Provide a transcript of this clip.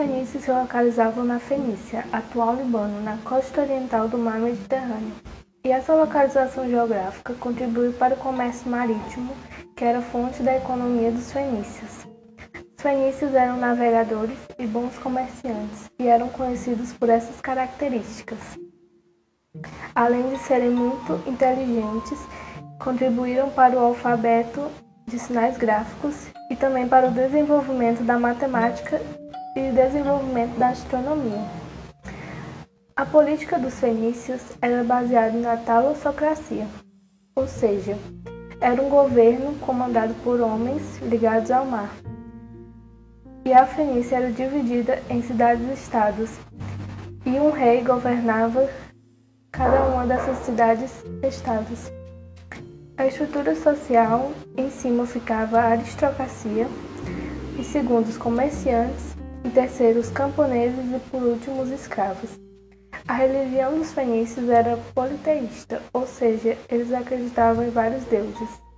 fenícios se localizavam na Fenícia, atual Líbano, na costa oriental do mar Mediterrâneo. E essa localização geográfica contribuiu para o comércio marítimo, que era fonte da economia dos fenícios. Os fenícios eram navegadores e bons comerciantes e eram conhecidos por essas características. Além de serem muito inteligentes, contribuíram para o alfabeto de sinais gráficos e também para o desenvolvimento da matemática e desenvolvimento da astronomia. A política dos fenícios era baseada na talossocracia, ou seja, era um governo comandado por homens ligados ao mar. E a Fenícia era dividida em cidades-estados, e um rei governava cada uma dessas cidades-estados. A estrutura social em cima ficava a aristocracia, e segundo os comerciantes, em terceiro os camponeses e por último os escravos. A religião dos fenícios era politeísta, ou seja, eles acreditavam em vários deuses.